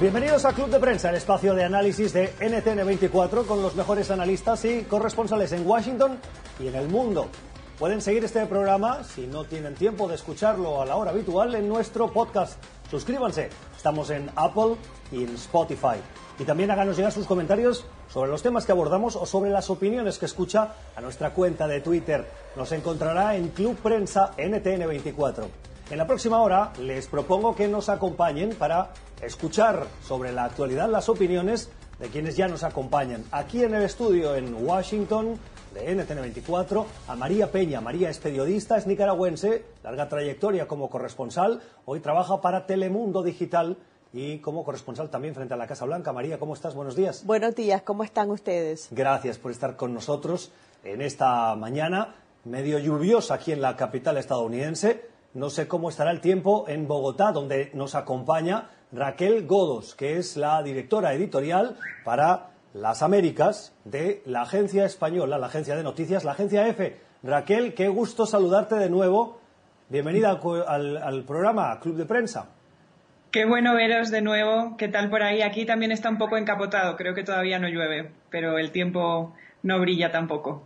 Bienvenidos a Club de Prensa, el espacio de análisis de NTN24 con los mejores analistas y corresponsales en Washington y en el mundo. Pueden seguir este programa, si no tienen tiempo de escucharlo a la hora habitual, en nuestro podcast. Suscríbanse, estamos en Apple y en Spotify. Y también háganos llegar sus comentarios sobre los temas que abordamos o sobre las opiniones que escucha a nuestra cuenta de Twitter. Nos encontrará en Club Prensa NTN24. En la próxima hora les propongo que nos acompañen para escuchar sobre la actualidad las opiniones de quienes ya nos acompañan. Aquí en el estudio en Washington de NTN24 a María Peña. María es periodista, es nicaragüense, larga trayectoria como corresponsal, hoy trabaja para Telemundo Digital y como corresponsal también frente a la Casa Blanca. María, ¿cómo estás? Buenos días. Buenos días, ¿cómo están ustedes? Gracias por estar con nosotros en esta mañana medio lluviosa aquí en la capital estadounidense. No sé cómo estará el tiempo en Bogotá, donde nos acompaña Raquel Godos, que es la directora editorial para las Américas de la agencia española, la agencia de noticias, la agencia F. Raquel, qué gusto saludarte de nuevo. Bienvenida al programa Club de Prensa. Qué bueno veros de nuevo. ¿Qué tal por ahí? Aquí también está un poco encapotado. Creo que todavía no llueve, pero el tiempo no brilla tampoco.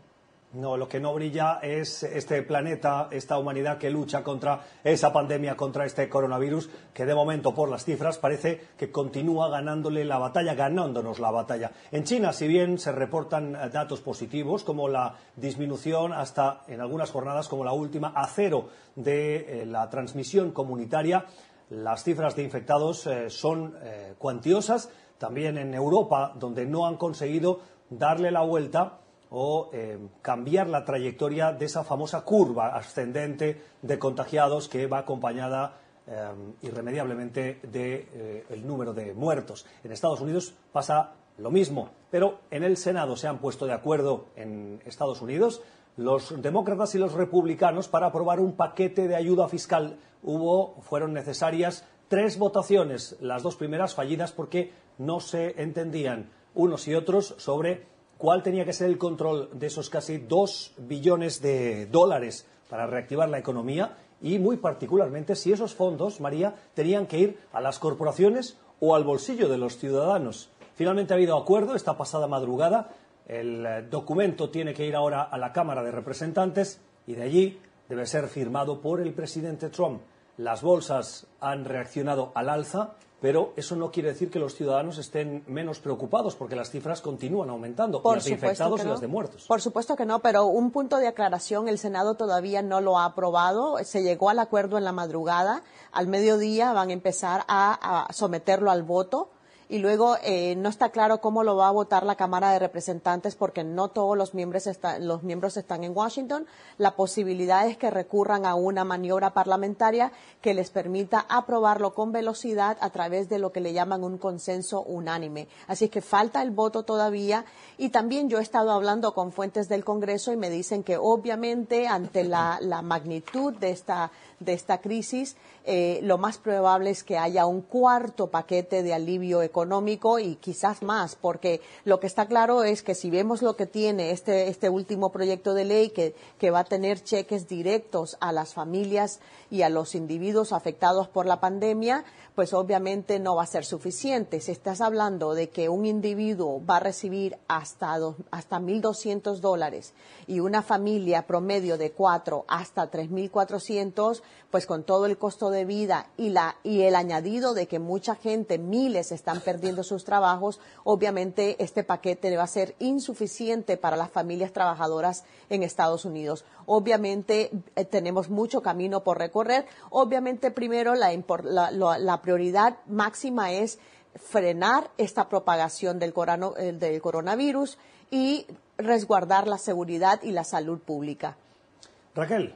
No, lo que no brilla es este planeta, esta humanidad que lucha contra esa pandemia, contra este coronavirus, que de momento, por las cifras, parece que continúa ganándole la batalla, ganándonos la batalla. En China, si bien se reportan datos positivos, como la disminución hasta, en algunas jornadas, como la última, a cero de eh, la transmisión comunitaria, las cifras de infectados eh, son eh, cuantiosas. También en Europa, donde no han conseguido darle la vuelta o eh, cambiar la trayectoria de esa famosa curva ascendente de contagiados que va acompañada eh, irremediablemente del de, eh, número de muertos. En Estados Unidos pasa lo mismo, pero en el Senado se han puesto de acuerdo en Estados Unidos los demócratas y los republicanos para aprobar un paquete de ayuda fiscal. Hubo, fueron necesarias tres votaciones, las dos primeras fallidas porque no se entendían unos y otros sobre cuál tenía que ser el control de esos casi dos billones de dólares para reactivar la economía y, muy particularmente, si esos fondos, María, tenían que ir a las corporaciones o al bolsillo de los ciudadanos. Finalmente ha habido acuerdo esta pasada madrugada. El eh, documento tiene que ir ahora a la Cámara de Representantes y de allí debe ser firmado por el presidente Trump. Las bolsas han reaccionado al alza pero eso no quiere decir que los ciudadanos estén menos preocupados porque las cifras continúan aumentando, Por las de infectados no. y las de muertos. Por supuesto que no, pero un punto de aclaración, el Senado todavía no lo ha aprobado, se llegó al acuerdo en la madrugada, al mediodía van a empezar a, a someterlo al voto y luego eh, no está claro cómo lo va a votar la Cámara de Representantes porque no todos los miembros, está, los miembros están en Washington. La posibilidad es que recurran a una maniobra parlamentaria que les permita aprobarlo con velocidad a través de lo que le llaman un consenso unánime. Así que falta el voto todavía y también yo he estado hablando con fuentes del Congreso y me dicen que obviamente ante la, la magnitud de esta, de esta crisis, eh, lo más probable es que haya un cuarto paquete de alivio económico y quizás más, porque lo que está claro es que si vemos lo que tiene este, este último proyecto de ley, que, que va a tener cheques directos a las familias y a los individuos afectados por la pandemia, pues obviamente no va a ser suficiente. Si estás hablando de que un individuo va a recibir hasta, dos, hasta 1.200 dólares y una familia promedio de cuatro hasta 3.400, pues con todo el costo de vida y, la, y el añadido de que mucha gente, miles, están perdiendo sus trabajos, obviamente este paquete va a ser insuficiente para las familias trabajadoras en Estados Unidos. Obviamente eh, tenemos mucho camino por recorrer. Obviamente primero la, la, la prioridad máxima es frenar esta propagación del, corano, eh, del coronavirus y resguardar la seguridad y la salud pública. Raquel.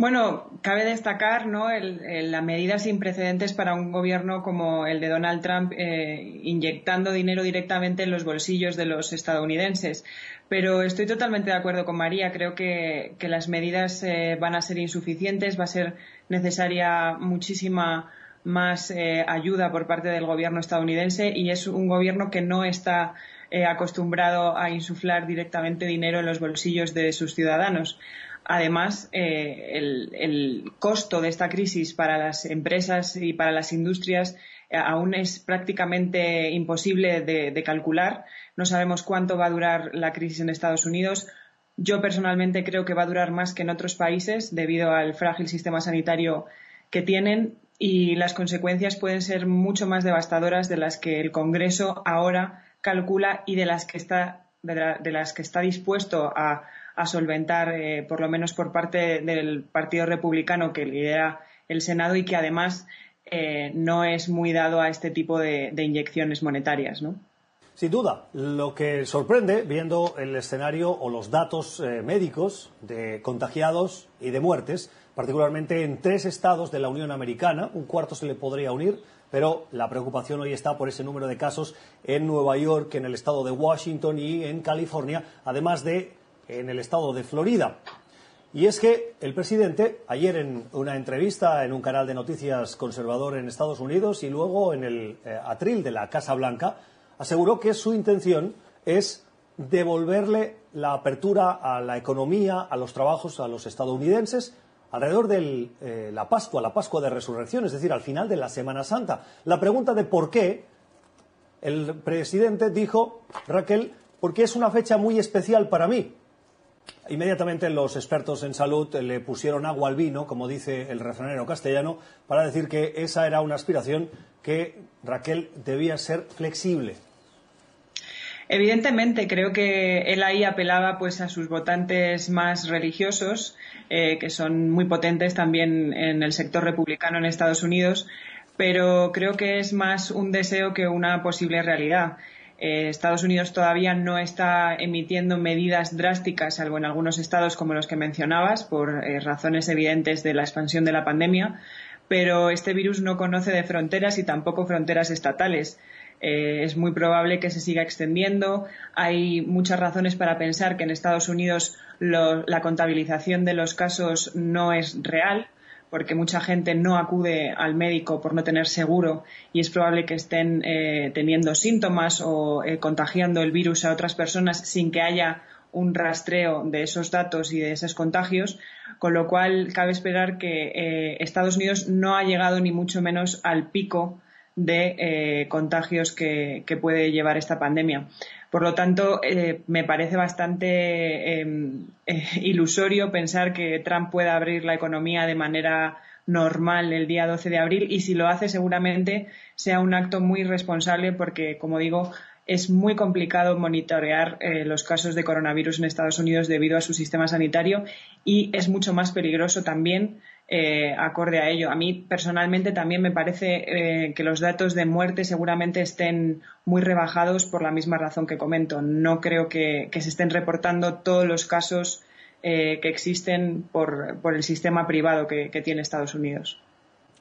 Bueno, cabe destacar ¿no? el, el, la medida sin precedentes para un gobierno como el de Donald Trump, eh, inyectando dinero directamente en los bolsillos de los estadounidenses. Pero estoy totalmente de acuerdo con María. Creo que, las medidas eh, van a ser insuficientes, va a ser necesaria muchísima más eh, ayuda por parte del gobierno estadounidense y es un gobierno que no está eh, acostumbrado a insuflar directamente dinero en los bolsillos de sus ciudadanos. Además, el, el, costo de esta crisis para las empresas y para las industrias aún es prácticamente imposible de, calcular. No sabemos cuánto va a durar la crisis en Estados Unidos. Yo personalmente creo que va a durar más que en otros países debido al frágil sistema sanitario que tienen y las consecuencias pueden ser mucho más devastadoras de las que el Congreso ahora calcula y de las que está, de, las que está dispuesto a, solventar, eh, por lo menos por parte del Partido Republicano que lidera el Senado y que además eh, no es muy dado a este tipo de, inyecciones monetarias, ¿no? Sin duda, lo que sorprende, viendo el escenario o los datos eh, médicos de contagiados y de muertes, particularmente en tres estados de la Unión Americana, un cuarto se le podría unir, pero la preocupación hoy está por ese número de casos en Nueva York, en el estado de Washington y en California, además de en el estado de Florida. Y es que el presidente, ayer en una entrevista en un canal de noticias conservador en Estados Unidos y luego en el eh, atril de la Casa Blanca, aseguró que su intención es devolverle la apertura a la economía, a los trabajos, a los estadounidenses alrededor de eh, la Pascua, la Pascua de Resurrección, es decir, al final de la Semana Santa. La pregunta de por qué, el presidente dijo, Raquel, porque es una fecha muy especial para mí. Inmediatamente los expertos en salud le pusieron agua al vino, como dice el refranero castellano, para decir que esa era una aspiración que Raquel debía ser flexible. Evidentemente, creo que él ahí apelaba pues a sus votantes más religiosos, eh, que son muy potentes también en el sector republicano en Estados Unidos, pero creo que es más un deseo que una posible realidad. Eh, Estados Unidos todavía no está emitiendo medidas drásticas, salvo en algunos estados como los que mencionabas, por eh, razones evidentes de la expansión de la pandemia, pero este virus no conoce de fronteras y tampoco fronteras estatales. Eh, es muy probable que se siga extendiendo. Hay muchas razones para pensar que en Estados Unidos la contabilización de los casos no es real porque mucha gente no acude al médico por no tener seguro y es probable que estén eh, teniendo síntomas o eh, contagiando el virus a otras personas sin que haya un rastreo de esos datos y de esos contagios, con lo cual cabe esperar que Estados Unidos no ha llegado ni mucho menos al pico de contagios que, puede llevar esta pandemia. Por lo tanto, me parece bastante em, ilusorio pensar que Trump pueda abrir la economía de manera normal el día 12 de abril y si lo hace seguramente sea un acto muy responsable porque, como digo, es muy complicado monitorear eh, los casos de coronavirus en Estados Unidos debido a su sistema sanitario y es mucho más peligroso también eh, acorde a ello. A mí personalmente también me parece eh, que los datos de muerte seguramente estén muy rebajados por la misma razón que comento. No creo que, se estén reportando todos los casos eh, que existen por, el sistema privado que, tiene Estados Unidos.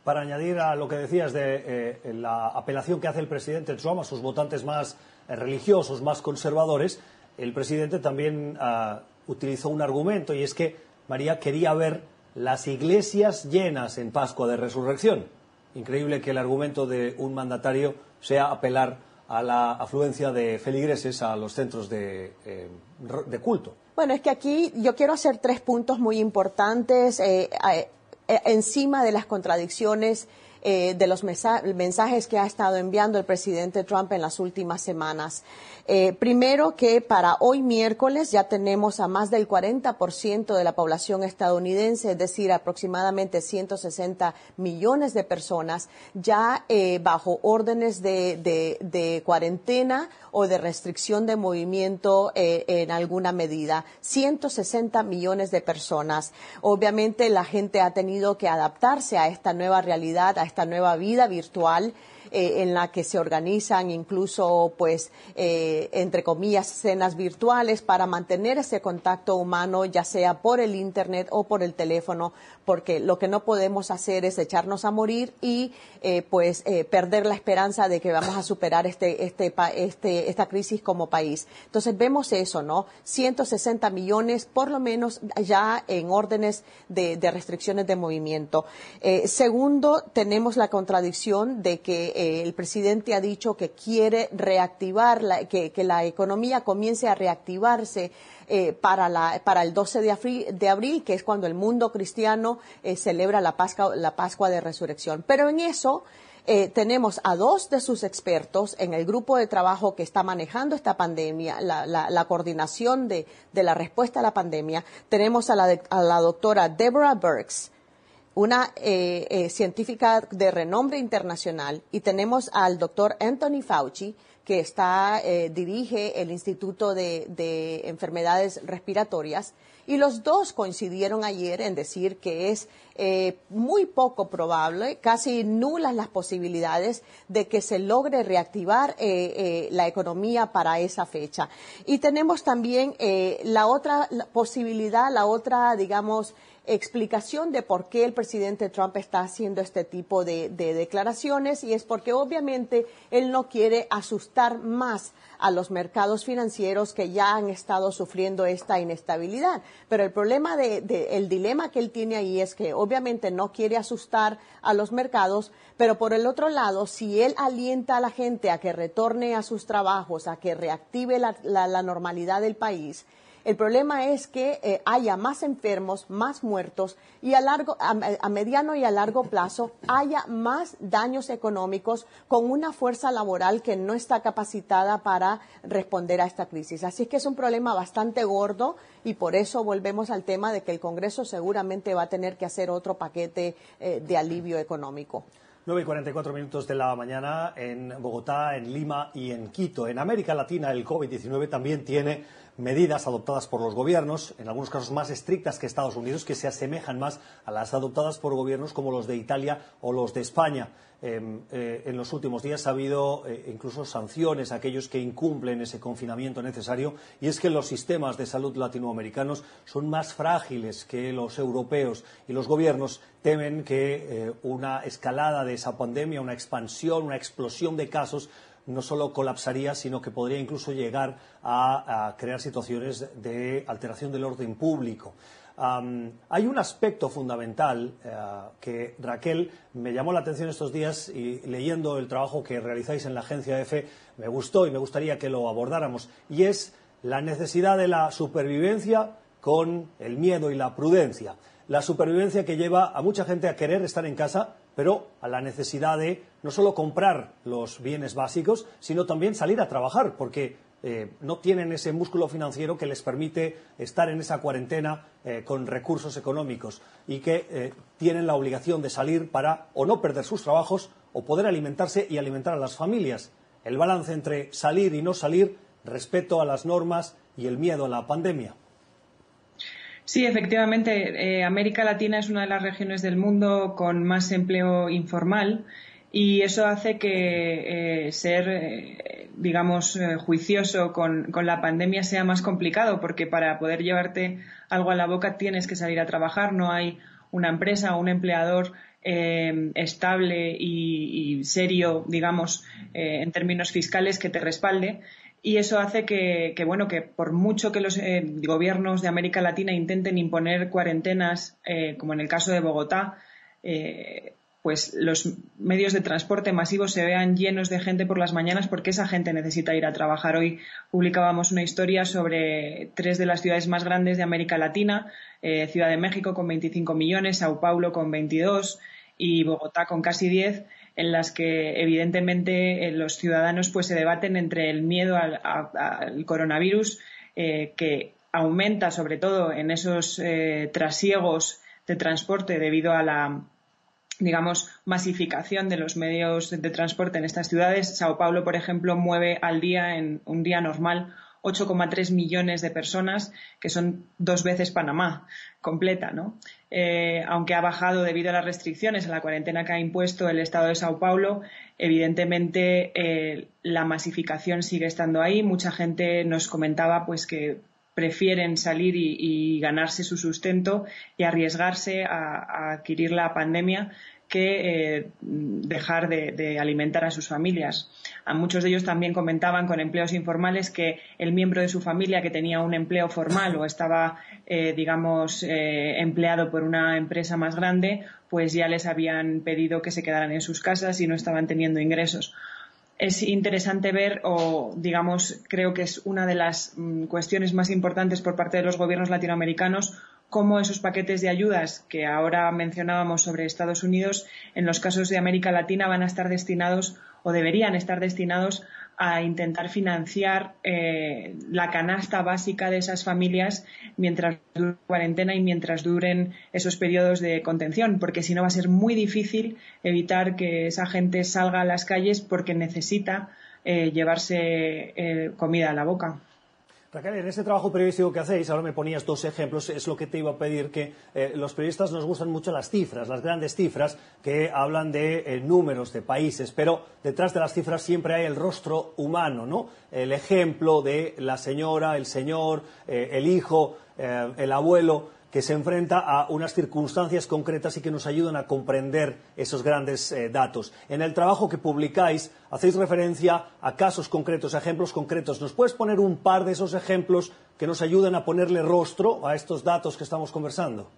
Para añadir a lo que decías de la apelación que hace el presidente Trump a sus votantes más religiosos, más conservadores, el presidente también ah, utilizó un argumento y es que María quería ver las iglesias llenas en Pascua de Resurrección. Increíble que el argumento de un mandatario sea apelar a la afluencia de feligreses a los centros de, eh, culto. Bueno, es que aquí yo quiero hacer tres puntos muy importantes eh, eh, encima de las contradicciones eh, de los mensajes que ha estado enviando el presidente Trump en las últimas semanas. Eh, primero que para hoy miércoles ya tenemos a más del 40% de la población estadounidense, es decir, aproximadamente 160 millones de personas ya eh, bajo órdenes de, cuarentena o de restricción de movimiento en alguna medida. 160 millones de personas. Obviamente la gente ha tenido que adaptarse a esta nueva realidad, esta nueva vida virtual eh, en la que se organizan incluso, pues, eh, entre comillas, cenas virtuales para mantener ese contacto humano, ya sea por el Internet o por el teléfono, porque lo que no podemos hacer es echarnos a morir y, eh, pues, perder la esperanza de que vamos a superar este, este, este, esta crisis como país. Entonces, vemos eso, ¿no? 160 millones, por lo menos, ya en órdenes de, de restricciones de movimiento. segundo, tenemos la contradicción de que eh, el presidente ha dicho que quiere reactivar, que, la economía comience a reactivarse eh, para, para el 12 de abril, que es cuando el mundo cristiano eh, celebra la Pascua, la Pascua de Resurrección. Pero en eso eh, tenemos a dos de sus expertos en el grupo de trabajo que está manejando esta pandemia, la, coordinación de, la respuesta a la pandemia. Tenemos a la, doctora Deborah Burks, una eh, eh, científica de renombre internacional, y tenemos al doctor Anthony Fauci, que está, dirige el Instituto de Enfermedades Respiratorias y los dos coincidieron ayer en decir que es eh, muy poco probable, casi nulas las posibilidades de que se logre reactivar eh, eh, la economía para esa fecha. Y tenemos también la otra posibilidad, la otra, digamos, explicación de por qué el presidente Trump está haciendo este tipo de, declaraciones y es porque obviamente él no quiere asustar más a los mercados financieros que ya han estado sufriendo esta inestabilidad. Pero el problema de, el dilema que él tiene ahí es que obviamente no quiere asustar a los mercados, pero por el otro lado, si él alienta a la gente a que retorne a sus trabajos, a que reactive la normalidad del país, el problema es que eh, haya más enfermos, más muertos y a, largo, a, mediano y a largo plazo haya más daños económicos con una fuerza laboral que no está capacitada para responder a esta crisis. Así es que es un problema bastante gordo y por eso volvemos al tema de que el Congreso seguramente va a tener que hacer otro paquete eh, de alivio económico. 9 y 44 minutos de la mañana en Bogotá, en Lima y en Quito. En América Latina el COVID-19 también tiene medidas adoptadas por los gobiernos, en algunos casos más estrictas que Estados Unidos, que se asemejan más a las adoptadas por gobiernos como los de Italia o los de España. Em, eh, en los últimos días ha habido eh, incluso sanciones a aquellos que incumplen ese confinamiento necesario y es que los sistemas de salud latinoamericanos son más frágiles que los europeos y los gobiernos temen que eh, una escalada de esa pandemia, una expansión, una explosión de casos no solo colapsaría, sino que podría incluso llegar a, crear situaciones de alteración del orden público. hay un aspecto fundamental eh, que Raquel me llamó la atención estos días y leyendo el trabajo que realizáis en la agencia EFE me gustó y me gustaría que lo abordáramos y es la necesidad de la supervivencia con el miedo y la prudencia. La supervivencia que lleva a mucha gente a querer estar en casa pero a la necesidad de no solo comprar los bienes básicos, sino también salir a trabajar, porque eh, no tienen ese músculo financiero que les permite estar en esa cuarentena eh, con recursos económicos y que eh, tienen la obligación de salir para o no perder sus trabajos o poder alimentarse y alimentar a las familias. El balance entre salir y no salir, respeto a las normas y el miedo a la pandemia. Sí, efectivamente, eh, América Latina es una de las regiones del mundo con más empleo informal y eso hace que eh, ser, eh, digamos, juicioso con, la pandemia sea más complicado porque para poder llevarte algo a la boca tienes que salir a trabajar, no hay una empresa o un empleador estable y, serio, digamos, en términos fiscales que te respalde y eso hace que, bueno, que por mucho que los eh, gobiernos de América Latina intenten imponer cuarentenas, eh, como en el caso de Bogotá, eh, pues los medios de transporte masivos se vean llenos de gente por las mañanas porque esa gente necesita ir a trabajar. Hoy publicábamos una historia sobre tres de las ciudades más grandes de América Latina, Ciudad de México con 25 millones, Sao Paulo con 22 y Bogotá con casi 10 en las que evidentemente eh, los ciudadanos pues se debaten entre el miedo al, coronavirus eh, que aumenta sobre todo en esos eh, trasiegos de transporte debido a la digamos, masificación de los medios de transporte en estas ciudades. Sao Paulo, por ejemplo, mueve al día, en un día normal, 8,3 millones de personas, que son dos veces Panamá completa, ¿no? Eh, aunque ha bajado debido a las restricciones, a la cuarentena que ha impuesto el Estado de Sao Paulo, evidentemente eh, la masificación sigue estando ahí. Mucha gente nos comentaba pues que prefieren salir y, ganarse su sustento y arriesgarse a adquirir la pandemia que eh, dejar de, alimentar a sus familias. A muchos de ellos también comentaban con empleos informales que el miembro de su familia que tenía un empleo formal o estaba, eh, digamos, eh, empleado por una empresa más grande, pues ya les habían pedido que se quedaran en sus casas y no estaban teniendo ingresos. Es interesante ver, o digamos, creo que es una de las mm, cuestiones más importantes por parte de los gobiernos latinoamericanos, cómo esos paquetes de ayudas que ahora mencionábamos sobre Estados Unidos, en los casos de América Latina van a estar destinados o deberían estar destinados a intentar financiar eh, la canasta básica de esas familias mientras dure la cuarentena y mientras duren esos periodos de contención, porque si no va a ser muy difícil evitar que esa gente salga a las calles porque necesita eh, llevarse eh, comida a la boca. Raquel, en este trabajo periodístico que hacéis, ahora me ponías dos ejemplos, es lo que te iba a pedir, que eh, los periodistas nos gustan mucho las cifras, las grandes cifras que hablan de eh, números de países, pero detrás de las cifras siempre hay el rostro humano, ¿no? El ejemplo de la señora, el señor, eh, el hijo, el abuelo que se enfrenta a unas circunstancias concretas y que nos ayudan a comprender esos grandes eh, datos. En el trabajo que publicáis hacéis referencia a casos concretos, a ejemplos concretos. ¿Nos puedes poner un par de esos ejemplos que nos ayuden a ponerle rostro a estos datos que estamos conversando?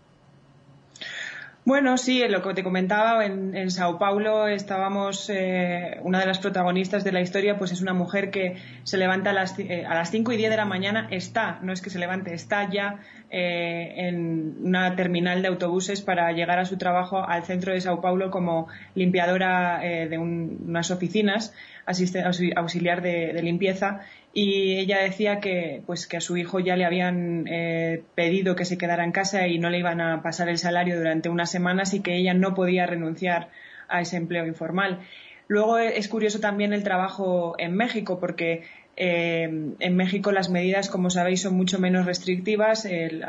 Bueno, sí, lo que te comentaba, en, Sao Paulo estábamos, eh, una de las protagonistas de la historia, pues es una mujer que se levanta a las, eh, a las 5 y 10 de la mañana, está, no es que se levante, está ya eh, en una terminal de autobuses para llegar a su trabajo al centro de Sao Paulo como limpiadora de unas oficinas, auxiliar de limpieza y ella decía que pues que a su hijo ya le habían eh, pedido que se quedara en casa y no le iban a pasar el salario durante unas semanas y que ella no podía renunciar a ese empleo informal. Luego es curioso también el trabajo en México porque eh, en México las medidas, como sabéis, son mucho menos restrictivas. Eh,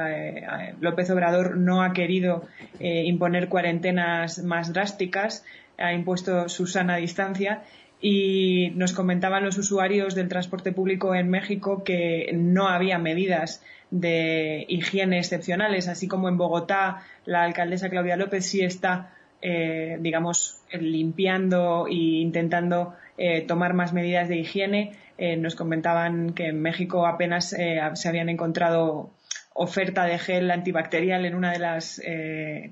López Obrador no ha querido imponer cuarentenas más drásticas, ha impuesto su sana distancia y nos comentaban los usuarios del transporte público en México que no había medidas de higiene excepcionales, así como en Bogotá la alcaldesa Claudia López sí está, eh, digamos, limpiando e intentando eh, tomar más medidas de higiene. Eh, nos comentaban que en México apenas se habían encontrado oferta de gel antibacterial en una de las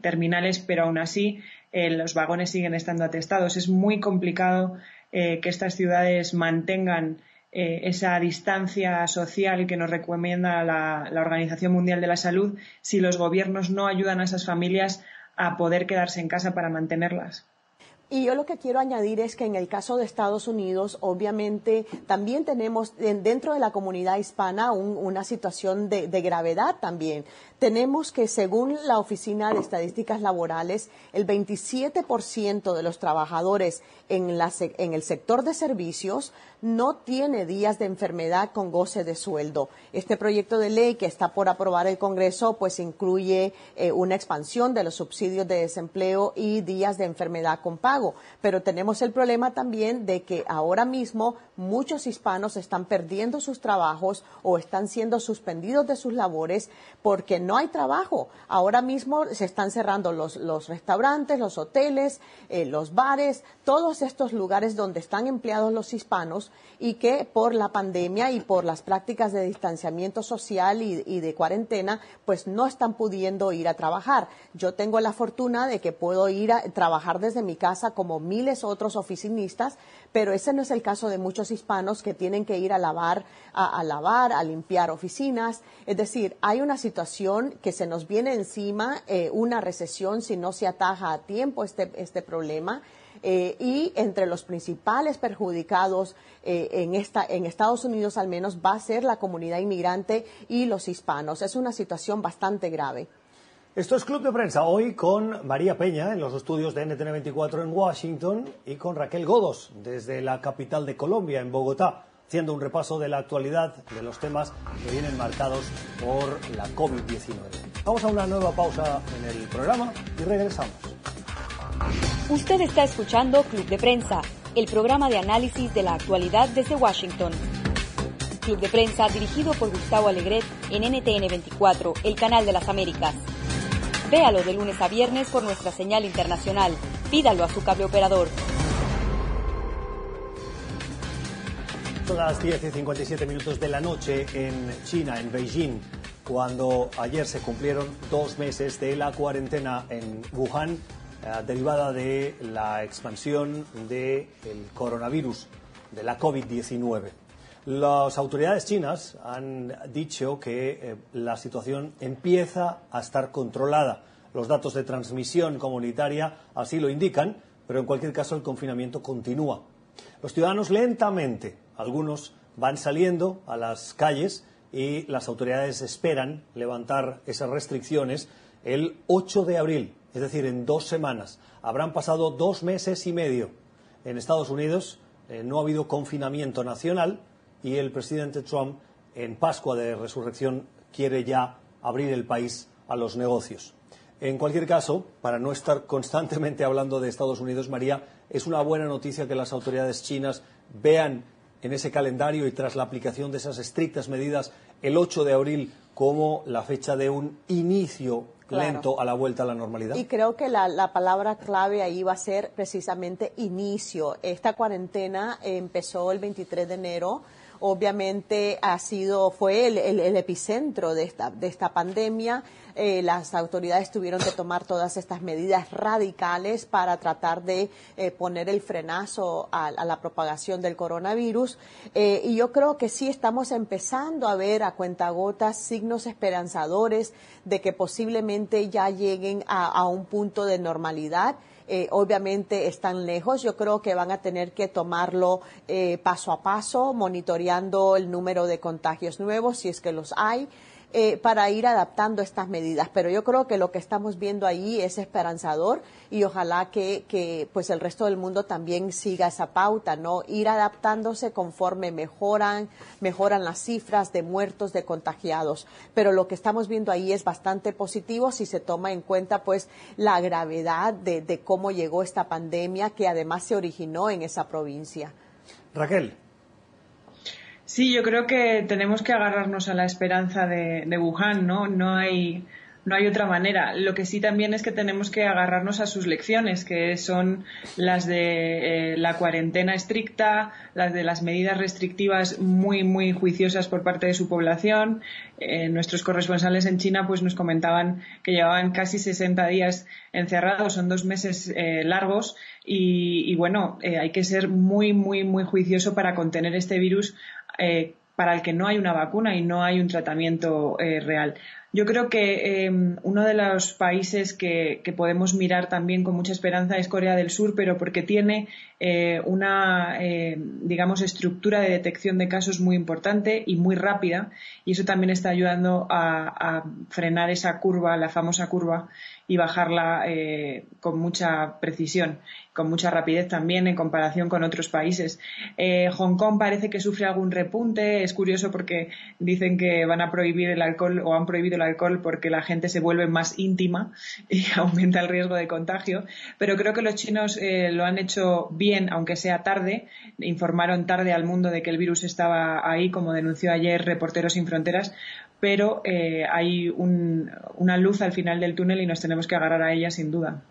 terminales, pero aún así los vagones siguen estando atestados. Es muy complicado eh, que estas ciudades mantengan eh, esa distancia social que nos recomienda la, la, Organización Mundial de la Salud si los gobiernos no ayudan a esas familias a poder quedarse en casa para mantenerlas. Y yo lo que quiero añadir es que en el caso de Estados Unidos, obviamente, también tenemos dentro de la comunidad hispana una situación de, gravedad también. Tenemos que, según la Oficina de Estadísticas Laborales, el 27% de los trabajadores en, en el sector de servicios no tiene días de enfermedad con goce de sueldo. Este proyecto de ley que está por aprobar el Congreso, pues incluye eh, una expansión de los subsidios de desempleo y días de enfermedad con pago. Pero tenemos el problema también de que ahora mismo muchos hispanos están perdiendo sus trabajos o están siendo suspendidos de sus labores porque no hay trabajo. Ahora mismo se están cerrando los, restaurantes, los hoteles, eh, los bares, todos estos lugares donde están empleados los hispanos y que por la pandemia y por las prácticas de distanciamiento social y, de cuarentena, pues no están pudiendo ir a trabajar. Yo tengo la fortuna de que puedo ir a trabajar desde mi casa como miles otros oficinistas, pero ese no es el caso de muchos hispanos que tienen que ir a lavar, a, lavar, a limpiar oficinas. Es decir, hay una situación que se nos viene encima, eh, una recesión si no se ataja a tiempo este, este problema. Eh, y entre los principales perjudicados eh, en, esta, en Estados Unidos al menos va a ser la comunidad inmigrante y los hispanos. Es una situación bastante grave. Esto es Club de Prensa, hoy con María Peña en los estudios de NTN24 en Washington y con Raquel Godos desde la capital de Colombia, en Bogotá, haciendo un repaso de la actualidad de los temas que vienen marcados por la COVID-19. Vamos a una nueva pausa en el programa y regresamos. Usted está escuchando Club de Prensa, el programa de análisis de la actualidad desde Washington. Club de Prensa dirigido por Gustavo Alegret en NTN 24, el canal de las Américas. Véalo de lunes a viernes por nuestra señal internacional. Pídalo a su cable operador. Son las 10 y 57 minutos de la noche en China, en Beijing, cuando ayer se cumplieron dos meses de la cuarentena en Wuhan eh, derivada de la expansión del coronavirus, de la COVID-19. Las autoridades chinas han dicho que eh, la situación empieza a estar controlada. Los datos de transmisión comunitaria así lo indican, pero en cualquier caso el confinamiento continúa. Los ciudadanos lentamente, algunos van saliendo a las calles y las autoridades esperan levantar esas restricciones el 8 de abril, es decir, en dos semanas. Habrán pasado dos meses y medio. En Estados Unidos eh, no ha habido confinamiento nacional y el presidente Trump, en Pascua de Resurrección, quiere ya abrir el país a los negocios. En cualquier caso, para no estar constantemente hablando de Estados Unidos, María, es una buena noticia que las autoridades chinas vean en ese calendario y tras la aplicación de esas estrictas medidas el 8 de abril como la fecha de un inicio lento a la vuelta a la normalidad. Y creo que la, palabra clave ahí va a ser precisamente inicio. Esta cuarentena empezó el 23 de enero obviamente ha sido, fue el, epicentro de esta, de esta pandemia. Eh, las autoridades tuvieron que tomar todas estas medidas radicales para tratar de eh, poner el frenazo a, la propagación del coronavirus. Eh, y yo creo que sí estamos empezando a ver a cuentagotas signos esperanzadores de que posiblemente ya lleguen a un punto de normalidad. Eh, obviamente están lejos. Yo creo que van a tener que tomarlo eh, paso a paso, monitoreando el número de contagios nuevos, si es que los hay. Eh, para ir adaptando estas medidas. Pero yo creo que lo que estamos viendo ahí es esperanzador y ojalá que, que, pues el resto del mundo también siga esa pauta, ¿no? Ir adaptándose conforme mejoran, mejoran las cifras de muertos, de contagiados. Pero lo que estamos viendo ahí es bastante positivo si se toma en cuenta pues la gravedad de, de cómo llegó esta pandemia que además se originó en esa provincia. Raquel. Sí, yo creo que tenemos que agarrarnos a la esperanza de, Wuhan, ¿no? No hay, no hay otra manera. Lo que sí también es que tenemos que agarrarnos a sus lecciones, que son las de eh, la cuarentena estricta, las de las medidas restrictivas muy, muy juiciosas por parte de su población. Eh, nuestros corresponsales en China pues nos comentaban que llevaban casi 60 días encerrados, son dos meses eh, largos y, y bueno, hay que ser muy, muy, muy juicioso para contener este virus eh, para el que no hay una vacuna y no hay un tratamiento eh, real. Yo creo que em, uno de los países que, podemos mirar también con mucha esperanza es Corea del Sur, pero porque tiene eh, una, digamos, estructura de detección de casos muy importante y muy rápida, y eso también está ayudando a frenar esa curva, la famosa curva, y bajarla con mucha precisión con mucha rapidez también en comparación con otros países. Eh, Hong Kong parece que sufre algún repunte. Es curioso porque dicen que van a prohibir el alcohol o han prohibido el alcohol porque la gente se vuelve más íntima y aumenta el riesgo de contagio. Pero creo que los chinos eh, lo han hecho bien, aunque sea tarde. Informaron tarde al mundo de que el virus estaba ahí, como denunció ayer Reporteros sin Fronteras, pero eh, hay una luz al final del túnel y nos tenemos que agarrar a ella sin duda.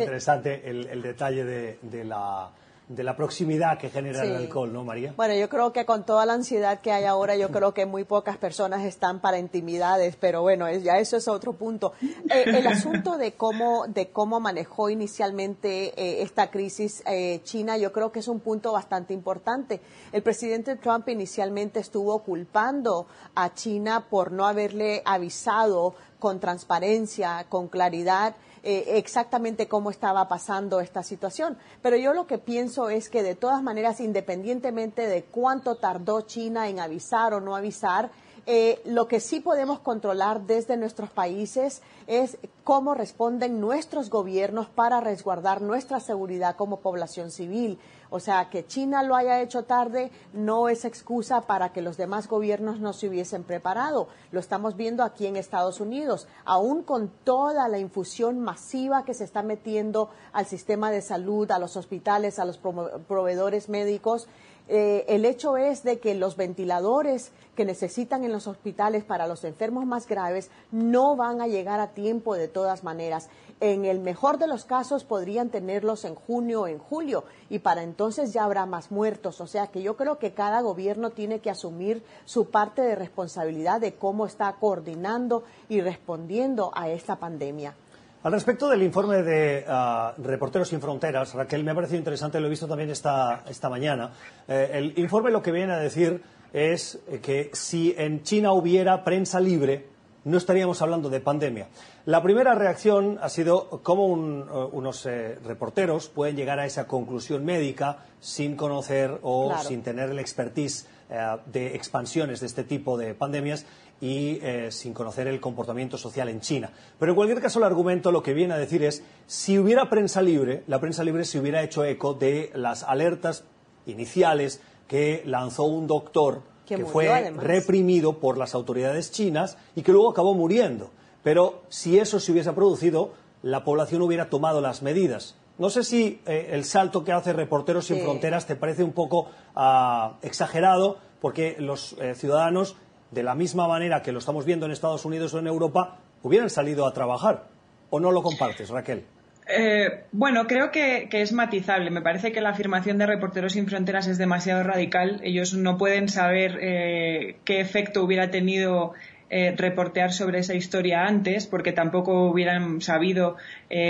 Interesante el, detalle de, la, de la proximidad que genera el alcohol, ¿no, María? Bueno, yo creo que con toda la ansiedad que hay ahora, yo creo que muy pocas personas están para intimidades, pero bueno, ya eso es otro punto. Eh, el asunto de cómo, de cómo manejó inicialmente eh, esta crisis eh, China, yo creo que es un punto bastante importante. El presidente Trump inicialmente estuvo culpando a China por no haberle avisado con transparencia, con claridad, eh, exactamente cómo estaba pasando esta situación. Pero yo lo que pienso es que de todas maneras, independientemente de cuánto tardó China en avisar o no avisar, eh, lo que sí podemos controlar desde nuestros países es cómo responden nuestros gobiernos para resguardar nuestra seguridad como población civil. O sea, que China lo haya hecho tarde no es excusa para que los demás gobiernos no se hubiesen preparado. Lo estamos viendo aquí en Estados Unidos, aún con toda la infusión masiva que se está metiendo al sistema de salud, a los hospitales, a los proveedores médicos. Eh, el hecho es de que los ventiladores que necesitan en los hospitales para los enfermos más graves no van a llegar a tiempo de todas maneras. En el mejor de los casos podrían tenerlos en junio o en julio y para entonces ya habrá más muertos. O sea que yo creo que cada gobierno tiene que asumir su parte de responsabilidad de cómo está coordinando y respondiendo a esta pandemia. Al respecto del informe de ah, Reporteros sin Fronteras, Raquel, me ha parecido interesante, lo he visto también esta, esta mañana. Eh, el informe lo que viene a decir es que si en China hubiera prensa libre, no estaríamos hablando de pandemia. La primera reacción ha sido cómo uh, unos eh, reporteros pueden llegar a esa conclusión médica sin conocer o sin tener el expertise eh, de expansiones de este tipo de pandemias y eh, sin conocer el comportamiento social en China. Pero en cualquier caso, el argumento lo que viene a decir es, si hubiera prensa libre, la prensa libre se hubiera hecho eco de las alertas iniciales que lanzó un doctor que, fue reprimido por las autoridades chinas y que luego acabó muriendo. Pero si eso se hubiese producido, la población hubiera tomado las medidas. No sé si eh, el salto que hace Reporteros sin Fronteras te parece un poco ah, exagerado, porque los eh, ciudadanos, de la misma manera que lo estamos viendo en Estados Unidos o en Europa, hubieran salido a trabajar. ¿O no lo compartes, Raquel? Eh, bueno, creo que, es matizable. Me parece que la afirmación de Reporteros sin Fronteras es demasiado radical. Ellos no pueden saber eh, qué efecto hubiera tenido eh, reportear sobre esa historia antes, porque tampoco hubieran sabido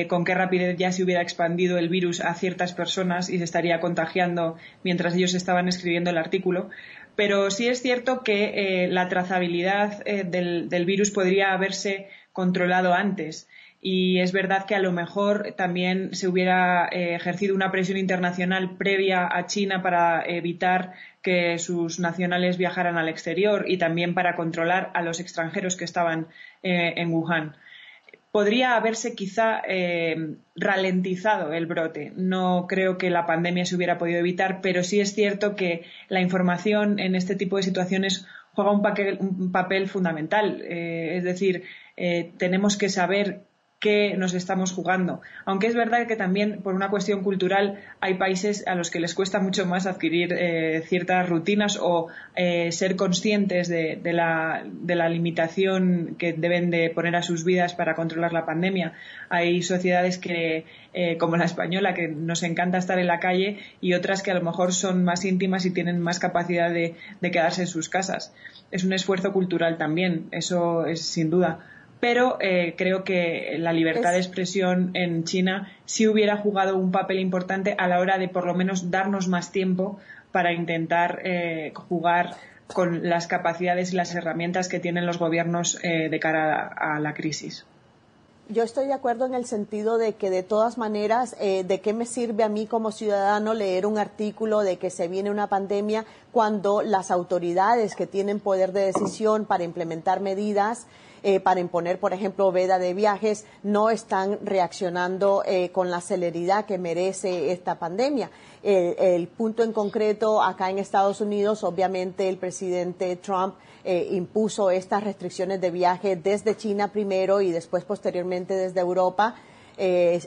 con qué rapidez ya se hubiera expandido el virus a ciertas personas y se estaría contagiando mientras ellos estaban escribiendo el artículo. Pero sí es cierto que la trazabilidad del virus podría haberse controlado antes y es verdad que a lo mejor también se hubiera eh, ejercido una presión internacional previa a China para evitar que sus nacionales viajaran al exterior y también para controlar a los extranjeros que estaban eh, en Wuhan. Podría haberse quizá eh, ralentizado el brote. No creo que la pandemia se hubiera podido evitar, pero sí es cierto que la información en este tipo de situaciones juega un papel, fundamental. es decir, tenemos que saber qué nos estamos jugando. Aunque es verdad que también por una cuestión cultural hay países a los que les cuesta mucho más adquirir eh, ciertas rutinas o eh, ser conscientes de, la, limitación que deben de poner a sus vidas para controlar la pandemia. Hay sociedades que, eh, como la española, que nos encanta estar en la calle y otras que a lo mejor son más íntimas y tienen más capacidad de quedarse en sus casas. Es un esfuerzo cultural también, eso es sin duda pero eh, creo que la libertad de expresión en China sí hubiera jugado un papel importante a la hora de por lo menos darnos más tiempo para intentar eh, jugar con las capacidades y las herramientas que tienen los gobiernos eh, de cara a, la crisis. Yo estoy de acuerdo en el sentido de que de todas maneras, ¿de qué me sirve a mí como ciudadano leer un artículo de que se viene una pandemia cuando las autoridades que tienen poder de decisión para implementar medidas eh, para imponer, por ejemplo, veda de viajes, no están reaccionando eh, con la celeridad que merece esta pandemia. El, punto en concreto, acá en Estados Unidos, obviamente el presidente Trump eh, impuso estas restricciones de viaje desde China primero y después posteriormente desde Europa.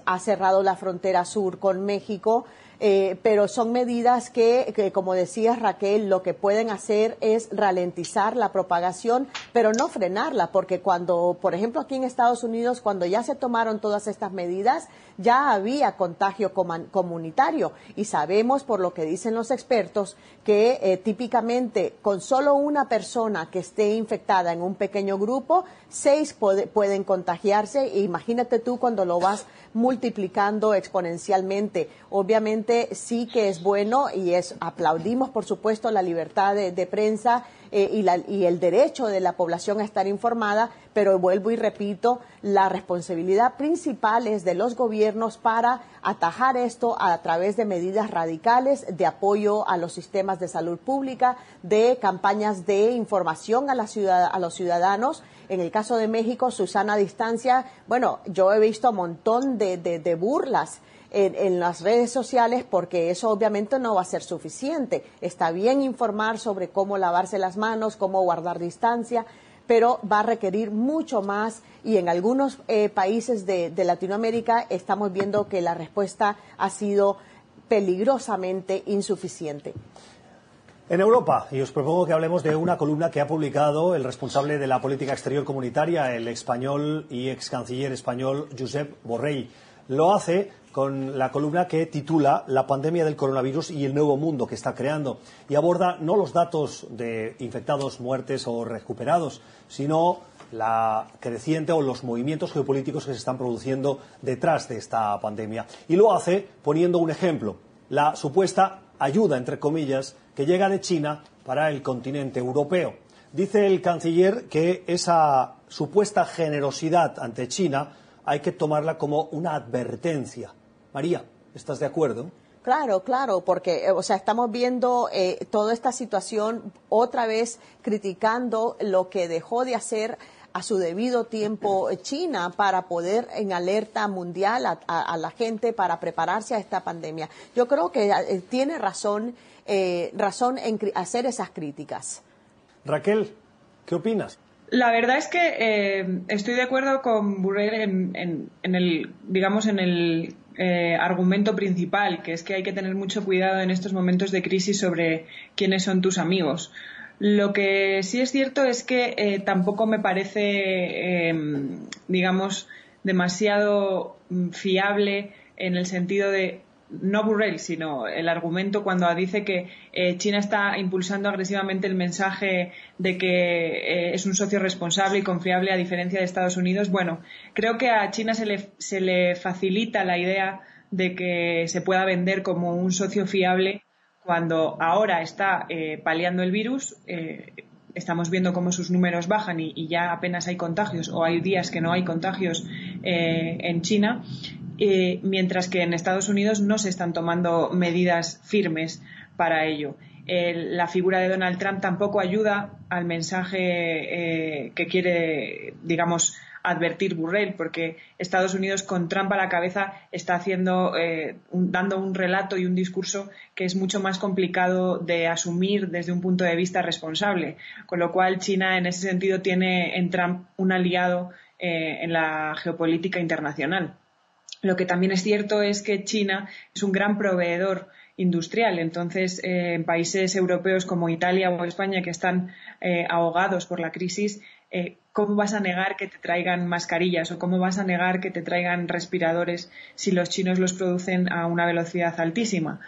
ha cerrado la frontera sur con México. Eh, pero son medidas que, como decía Raquel, lo que pueden hacer es ralentizar la propagación, pero no frenarla, porque cuando, por ejemplo, aquí en Estados Unidos, cuando ya se tomaron todas estas medidas, ya había contagio comunitario y sabemos por lo que dicen los expertos que eh, típicamente con solo una persona que esté infectada en un pequeño grupo, seis pueden contagiarse. E imagínate tú cuando lo vas multiplicando exponencialmente. Obviamente sí que es bueno y es aplaudimos por supuesto la libertad de prensa eh, y, el derecho de la población a estar informada, pero vuelvo y repito, la responsabilidad principal es de los gobiernos para atajar esto a través de medidas radicales de apoyo a los sistemas de salud pública, de campañas de información a, la a los ciudadanos. En el caso de México, Susana Distancia, bueno, yo he visto un montón de burlas en, las redes sociales porque eso obviamente no va a ser suficiente. Está bien informar sobre cómo lavarse las manos, cómo guardar distancia, pero va a requerir mucho más y en algunos eh, países de, Latinoamérica estamos viendo que la respuesta ha sido peligrosamente insuficiente. En Europa, y os propongo que hablemos de una columna que ha publicado el responsable de la política exterior comunitaria, el español y ex canciller español Josep Borrell. Lo hace con la columna que titula La pandemia del coronavirus y el nuevo mundo que está creando y aborda no los datos de infectados, muertes o recuperados, sino la creciente o los movimientos geopolíticos que se están produciendo detrás de esta pandemia. Y lo hace poniendo un ejemplo, la supuesta ayuda, entre comillas, que llega de China para el continente europeo. Dice el canciller que esa supuesta generosidad ante China hay que tomarla como una advertencia. María, ¿estás de acuerdo? Claro, claro, porque, eh, o sea, estamos viendo eh, toda esta situación otra vez criticando lo que dejó de hacer a su debido tiempo China para poder en alerta mundial a, la gente para prepararse a esta pandemia. Yo creo que eh, tiene razón, razón en hacer esas críticas. Raquel, ¿qué opinas? La verdad es que estoy de acuerdo con Burrell en, el, digamos, en el eh, argumento principal, que es que hay que tener mucho cuidado en estos momentos de crisis sobre quiénes son tus amigos. Lo que sí es cierto es que eh, tampoco me parece, em, digamos, demasiado mm, fiable en el sentido de no Burrell, sino el argumento cuando dice que eh, China está impulsando agresivamente el mensaje de que eh, es un socio responsable y confiable a diferencia de Estados Unidos. Bueno, creo que a China se le, se le facilita la idea de que se pueda vender como un socio fiable cuando ahora está eh, paliando el virus. estamos viendo cómo sus números bajan y, y, ya apenas hay contagios o hay días que no hay contagios en China eh, mientras que en Estados Unidos no se están tomando medidas firmes para ello. la figura de Donald Trump tampoco ayuda al mensaje eh, que quiere, digamos, advertir Burrell, porque Estados Unidos con Trump a la cabeza está haciendo, eh, dando un relato y un discurso que es mucho más complicado de asumir desde un punto de vista responsable. Con lo cual, China en ese sentido tiene en Trump un aliado en la geopolítica internacional. Lo que también es cierto es que China es un gran proveedor industrial. Entonces, eh, en países europeos como Italia o España que están eh, ahogados por la crisis, eh, ¿cómo vas a negar que te traigan mascarillas o cómo vas a negar que te traigan respiradores si los chinos los producen a una velocidad altísima?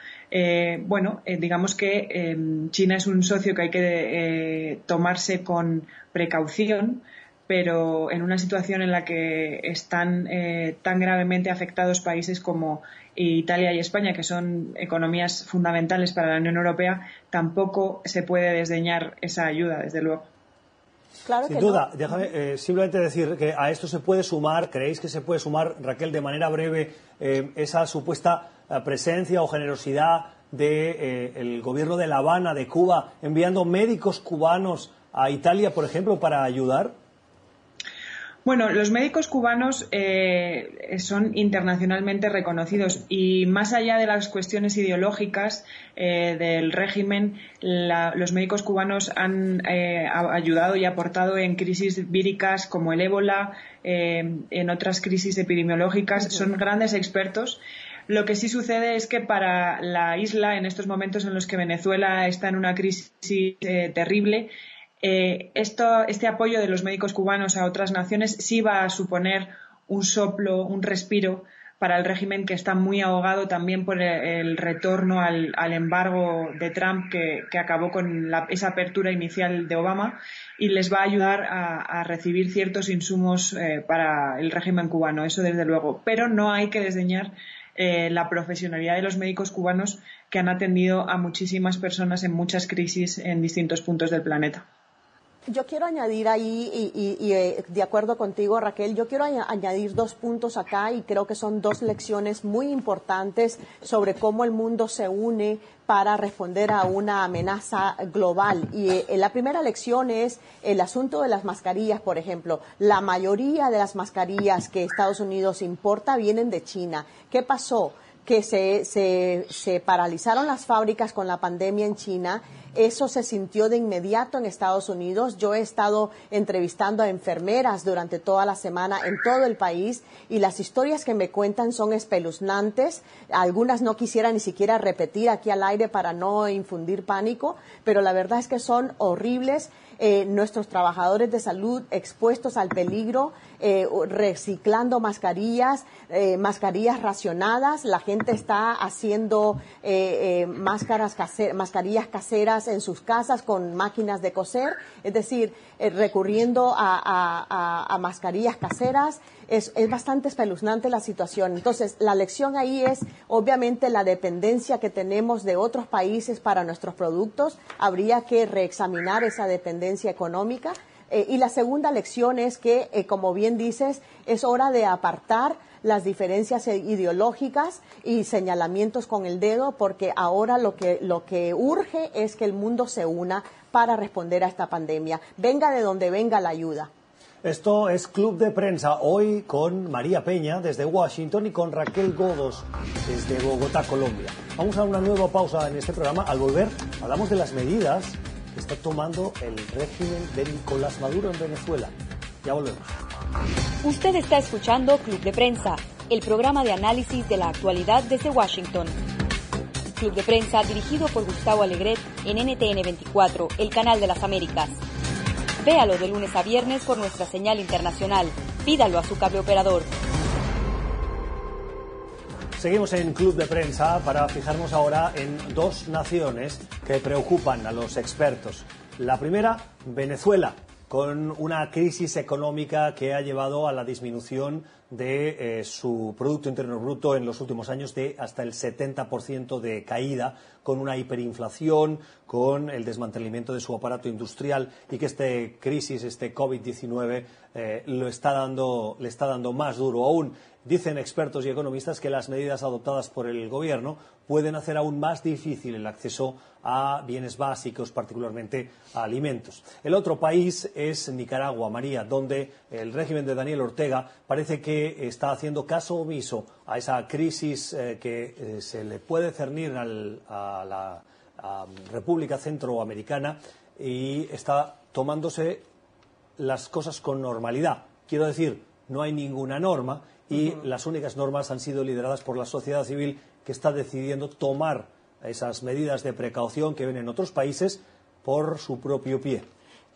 bueno, digamos que China es un socio que hay que tomarse con precaución pero en una situación en la que están eh, tan gravemente afectados países como Italia y España, que son economías fundamentales para la Unión Europea, tampoco se puede desdeñar esa ayuda, desde luego. Sin duda, déjame eh, simplemente decir que a esto se puede sumar, creéis que se puede sumar, Raquel, de manera breve, eh, esa supuesta presencia o generosidad del gobierno de La Habana, de Cuba, enviando médicos cubanos a Italia, por ejemplo, para ayudar. Bueno, los médicos cubanos eh, son internacionalmente reconocidos y más allá de las cuestiones ideológicas eh, del régimen, los médicos cubanos han eh, ayudado y aportado en crisis víricas como el ébola, en otras crisis epidemiológicas. Son grandes expertos. Lo que sí sucede es que para la isla, en estos momentos en los que Venezuela está en una crisis terrible, eh, este apoyo de los médicos cubanos a otras naciones sí va a suponer un soplo, un respiro para el régimen que está muy ahogado también por el, retorno al, embargo de Trump que, acabó con esa apertura inicial de Obama y les va a ayudar a, recibir ciertos insumos eh, para el régimen cubano, eso desde luego. Pero no hay que desdeñar eh, la profesionalidad de los médicos cubanos que han atendido a muchísimas personas en muchas crisis en distintos puntos del planeta. Yo quiero añadir ahí, y, eh, de acuerdo contigo, Raquel, yo quiero añadir dos puntos acá y creo que son dos lecciones muy importantes sobre cómo el mundo se une para responder a una amenaza global. Y eh, la primera lección es el asunto de las mascarillas, por ejemplo. La mayoría de las mascarillas que Estados Unidos importa vienen de China. ¿Qué pasó? Que se, se paralizaron las fábricas con la pandemia en China eso se sintió de inmediato en Estados Unidos. Yo he estado entrevistando a enfermeras durante toda la semana en todo el país y las historias que me cuentan son espeluznantes. Algunas no quisiera ni siquiera repetir aquí al aire para no infundir pánico, pero la verdad es que son horribles. Eh, nuestros trabajadores de salud expuestos al peligro, eh, reciclando mascarillas, eh, mascarillas racionadas. La gente está haciendo máscaras mascarillas caseras en sus casas con máquinas de coser, es decir, eh, recurriendo a, mascarillas caseras. Es, es, bastante espeluznante la situación. Entonces, la lección ahí es, obviamente, la dependencia que tenemos de otros países para nuestros productos. Habría que reexaminar esa dependencia económica. Eh, y la segunda lección es que, eh, como bien dices, es hora de apartar las diferencias ideológicas y señalamientos con el dedo, porque ahora lo que, lo que urge es que el mundo se una para responder a esta pandemia. Venga de donde venga la ayuda. Esto es Club de Prensa, hoy con María Peña desde Washington y con Raquel Godos desde Bogotá, Colombia. Vamos a una nueva pausa en este programa. Al volver, hablamos de las medidas que está tomando el régimen de Nicolás Maduro en Venezuela. Ya volvemos. Usted está escuchando Club de Prensa, el programa de análisis de la actualidad desde Washington. Club de Prensa dirigido por Gustavo Alegret en NTN 24, el canal de las Américas. Véalo de lunes a viernes por nuestra señal internacional. Pídalo a su cable operador. Seguimos en Club de Prensa para fijarnos ahora en dos naciones que preocupan a los expertos. La primera, Venezuela, con una crisis económica que ha llevado a la disminución de eh, su Producto Interno Bruto en los últimos años de hasta el 70% de caída, con una hiperinflación, con el desmantelamiento de su aparato industrial y que esta crisis, este COVID-19, eh, le está dando más duro aún. Dicen expertos y economistas que las medidas adoptadas por el Gobierno pueden hacer aún más difícil el acceso a bienes básicos, particularmente a alimentos. El otro país es Nicaragua, María, donde el régimen de Daniel Ortega parece que está haciendo caso omiso a esa crisis eh, que eh, se le puede cernir a la República Centroamericana y está tomándose las cosas con normalidad. Quiero decir, no hay ninguna norma y las únicas normas han sido lideradas por la sociedad civil que está decidiendo tomar esas medidas de precaución que ven en otros países por su propio pie.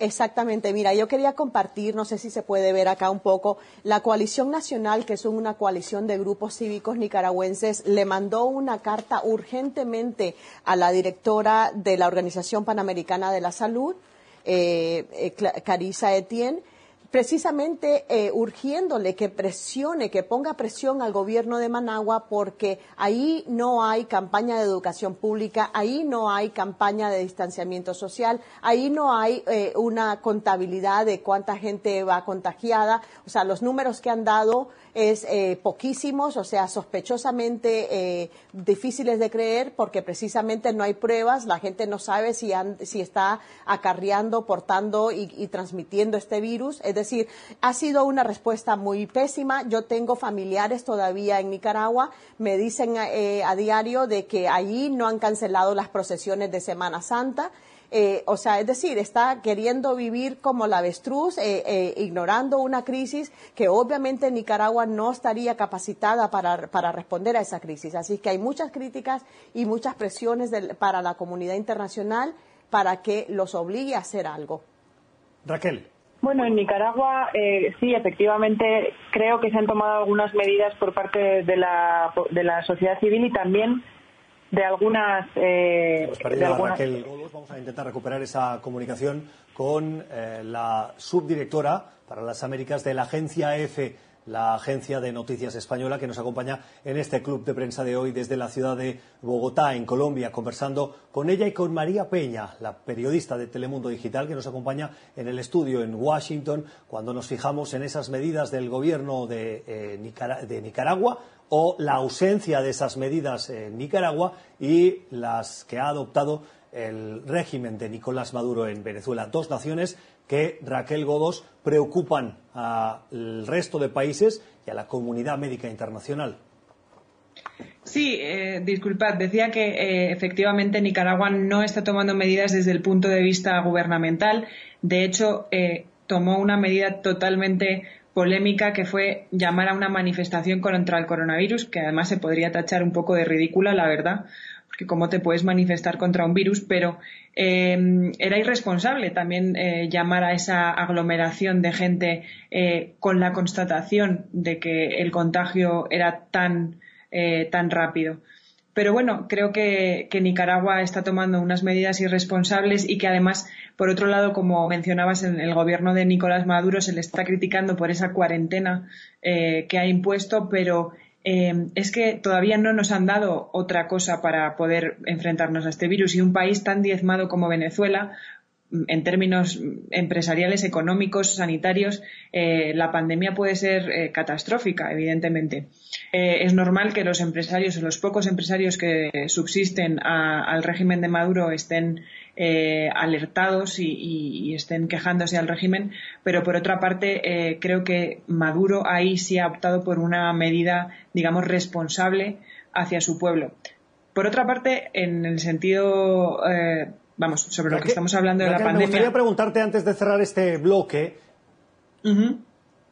Exactamente. Mira, yo quería compartir, no sé si se puede ver acá un poco, la coalición nacional, que es una coalición de grupos cívicos nicaragüenses, le mandó una carta urgentemente a la directora de la Organización Panamericana de la Salud, eh, eh Carissa Etienne, precisamente eh, urgiéndole que presione, que ponga presión al gobierno de Managua porque ahí no hay campaña de educación pública, ahí no hay campaña de distanciamiento social, ahí no hay eh, una contabilidad de cuánta gente va contagiada, o sea, los números que han dado es eh, poquísimos, o sea, sospechosamente eh, difíciles de creer porque precisamente no hay pruebas, la gente no sabe si, si está acarreando, portando y, transmitiendo este virus. Es decir, ha sido una respuesta muy pésima. Yo tengo familiares todavía en Nicaragua, me dicen eh, a diario de que allí no han cancelado las procesiones de Semana Santa. Eh, o sea, es decir, está queriendo vivir como la avestruz, eh, eh, ignorando una crisis que obviamente Nicaragua no estaría capacitada para, para, responder a esa crisis. Así que hay muchas críticas y muchas presiones para la comunidad internacional para que los obligue a hacer algo. Raquel. Bueno, en Nicaragua sí, efectivamente, creo que se han tomado algunas medidas por parte de la, de la sociedad civil y también de algunas... Eh, Raquel vamos a intentar recuperar esa comunicación con eh, la subdirectora para las Américas de la agencia EFE, la agencia de noticias española que nos acompaña en este club de prensa de hoy desde la ciudad de Bogotá, en Colombia, conversando con ella y con María Peña, la periodista de Telemundo Digital que nos acompaña en el estudio en Washington cuando nos fijamos en esas medidas del gobierno de, eh, de Nicaragua o la ausencia de esas medidas en Nicaragua y las que ha adoptado el régimen de Nicolás Maduro en Venezuela. Dos naciones que Raquel Godos preocupan al resto de países y a la comunidad médica internacional. Sí, eh, disculpad, decía que eh, efectivamente Nicaragua no está tomando medidas desde el punto de vista gubernamental. De hecho, eh, tomó una medida totalmente polémica que fue llamar a una manifestación contra el coronavirus, que además se podría tachar un poco de ridícula, la verdad, porque cómo te puedes manifestar contra un virus, pero eh, era irresponsable también eh, llamar a esa aglomeración de gente eh, con la constatación de que el contagio era tan, tan rápido. Pero bueno, creo que, Nicaragua está tomando unas medidas irresponsables y que además, por otro lado, como mencionabas, en el gobierno de Nicolás Maduro se le está criticando por esa cuarentena eh, que ha impuesto, pero eh, es que todavía no nos han dado otra cosa para poder enfrentarnos a este virus y un país tan diezmado como Venezuela en términos empresariales, económicos, sanitarios, eh, la pandemia puede ser catastrófica, evidentemente. Eh, es normal que los empresarios o los pocos empresarios que subsisten al régimen de Maduro estén alertados y, estén quejándose al régimen, pero por otra parte creo que Maduro ahí sí ha optado por una medida, digamos, responsable hacia su pueblo. Por otra parte, en el sentido vamos, sobre lo que estamos hablando de la pandemia. Me gustaría preguntarte antes de cerrar este bloque.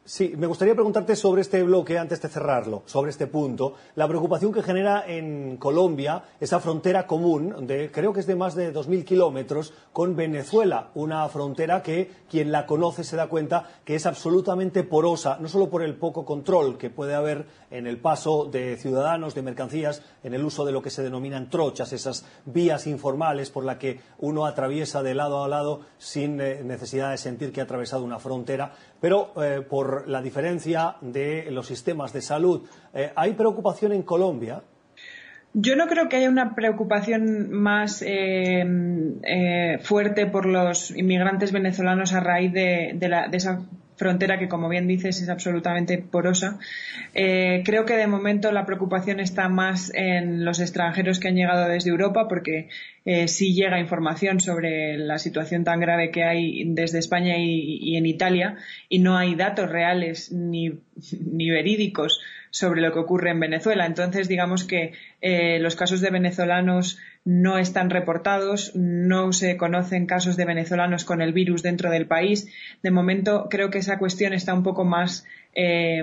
Sí, me gustaría preguntarte sobre este bloque, antes de cerrarlo, sobre este punto, la preocupación que genera en Colombia esa frontera común, de, creo que es de más de 2.000 kilómetros, con Venezuela, una frontera que quien la conoce se da cuenta que es absolutamente porosa, no solo por el poco control que puede haber en el paso de ciudadanos, de mercancías, en el uso de lo que se denominan trochas, esas vías informales por las que uno atraviesa de lado a lado sin eh, necesidad de sentir que ha atravesado una frontera, pero eh, por la diferencia de los sistemas de salud. Eh, ¿Hay preocupación en Colombia? Yo no creo que haya una preocupación más eh, fuerte por los inmigrantes venezolanos a raíz de, de esa frontera que, como bien dices, es absolutamente porosa. Eh, creo que de momento la preocupación está más en los extranjeros que han llegado desde Europa, porque eh, sí llega información sobre la situación tan grave que hay desde España y, en Italia, y no hay datos reales ni, ni verídicos sobre lo que ocurre en Venezuela. Entonces, digamos que eh, los casos de venezolanos no están reportados, no se conocen casos de venezolanos con el virus dentro del país. De momento, creo que esa cuestión está un poco más eh,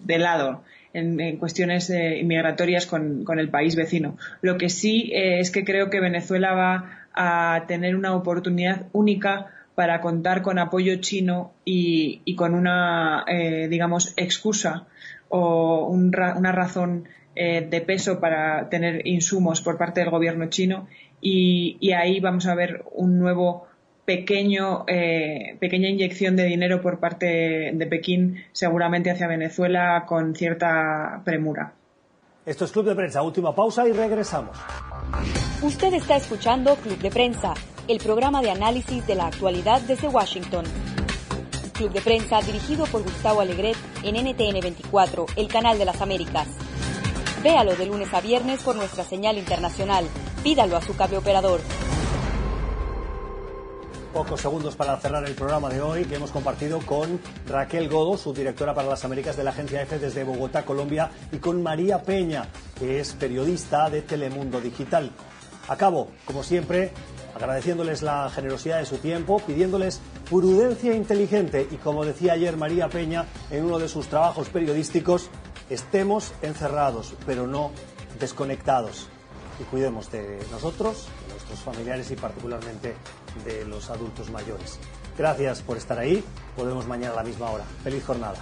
de lado. En, cuestiones eh, inmigratorias con, el país vecino. Lo que sí es que creo que Venezuela va a tener una oportunidad única para contar con apoyo chino y, con una, digamos, excusa o una razón eh, de peso para tener insumos por parte del gobierno chino y, ahí vamos a ver un nuevo pequeño, eh, pequeña inyección de dinero por parte de Pekín seguramente hacia Venezuela con cierta premura. Esto es Club de Prensa. Última pausa y regresamos. Usted está escuchando Club de Prensa, el programa de análisis de la actualidad desde Washington. Club de Prensa dirigido por Gustavo Alegret en NTN 24, el canal de las Américas. Véalo de lunes a viernes por nuestra señal internacional. Pídalo a su cable operador. Pocos segundos para cerrar el programa de hoy que hemos compartido con Raquel Godo, subdirectora para las Américas de la agencia EFE desde Bogotá, Colombia, y con María Peña, que es periodista de Telemundo Digital. Acabo, como siempre, agradeciéndoles la generosidad de su tiempo, pidiéndoles prudencia inteligente y, como decía ayer María Peña en uno de sus trabajos periodísticos, estemos encerrados, pero no desconectados. Y cuidemos de nosotros, de nuestros familiares y particularmente de los adultos mayores. Gracias por estar ahí. Podemos mañana a la misma hora. Feliz jornada.